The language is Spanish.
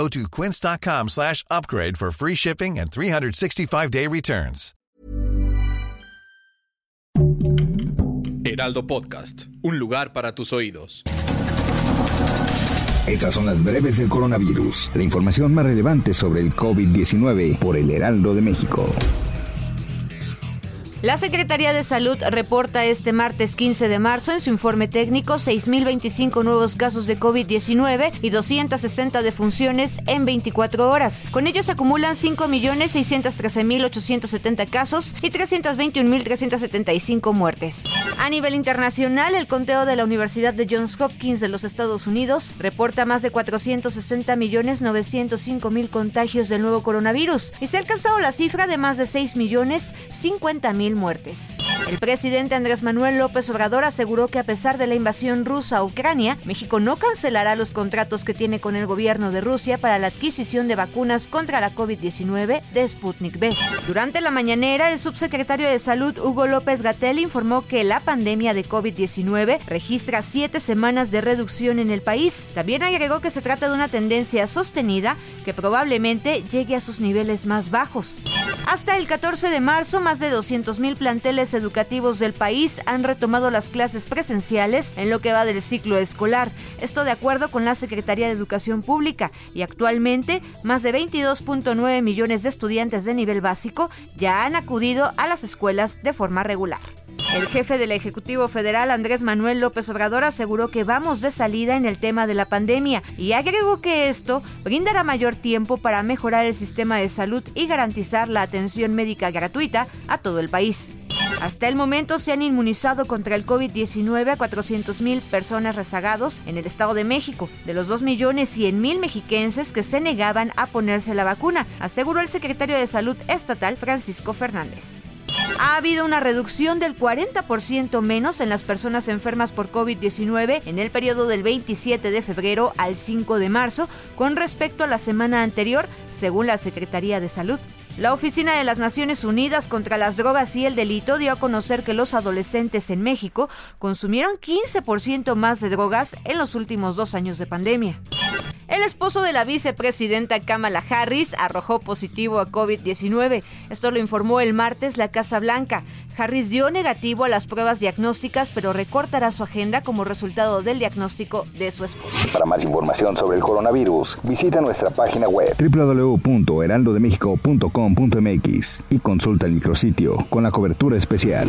Go to quince.com slash upgrade for free shipping and 365-day returns. Heraldo Podcast, un lugar para tus oídos. Estas son las breves del coronavirus, la información más relevante sobre el COVID-19 por el Heraldo de México. La Secretaría de Salud reporta este martes 15 de marzo en su informe técnico 6.025 nuevos casos de COVID-19 y 260 defunciones en 24 horas. Con ello se acumulan 5.613.870 casos y 321.375 muertes. A nivel internacional, el conteo de la Universidad de Johns Hopkins de los Estados Unidos reporta más de 460.905.000 contagios del nuevo coronavirus y se ha alcanzado la cifra de más de 6.050.000 muertes. El presidente Andrés Manuel López Obrador aseguró que a pesar de la invasión rusa a Ucrania, México no cancelará los contratos que tiene con el gobierno de Rusia para la adquisición de vacunas contra la COVID-19 de Sputnik V. Durante la mañanera, el subsecretario de Salud Hugo López Gatel informó que la pandemia de COVID-19 registra siete semanas de reducción en el país. También agregó que se trata de una tendencia sostenida que probablemente llegue a sus niveles más bajos. Hasta el 14 de marzo, más de 200.000 planteles educativos del país han retomado las clases presenciales en lo que va del ciclo escolar. Esto de acuerdo con la Secretaría de Educación Pública y actualmente más de 22.9 millones de estudiantes de nivel básico ya han acudido a las escuelas de forma regular. El jefe del Ejecutivo Federal, Andrés Manuel López Obrador, aseguró que vamos de salida en el tema de la pandemia y agregó que esto brindará mayor tiempo para mejorar el sistema de salud y garantizar la atención médica gratuita a todo el país. Hasta el momento se han inmunizado contra el COVID-19 a 400.000 personas rezagados en el Estado de México, de los 2.100.000 mexiquenses que se negaban a ponerse la vacuna, aseguró el secretario de Salud Estatal Francisco Fernández. Ha habido una reducción del 40% menos en las personas enfermas por COVID-19 en el periodo del 27 de febrero al 5 de marzo con respecto a la semana anterior, según la Secretaría de Salud. La Oficina de las Naciones Unidas contra las Drogas y el Delito dio a conocer que los adolescentes en México consumieron 15% más de drogas en los últimos dos años de pandemia. El esposo de la vicepresidenta Kamala Harris arrojó positivo a COVID-19. Esto lo informó el martes la Casa Blanca. Harris dio negativo a las pruebas diagnósticas, pero recortará su agenda como resultado del diagnóstico de su esposo. Para más información sobre el coronavirus, visita nuestra página web www.heraldodemexico.com.mx y consulta el micrositio con la cobertura especial.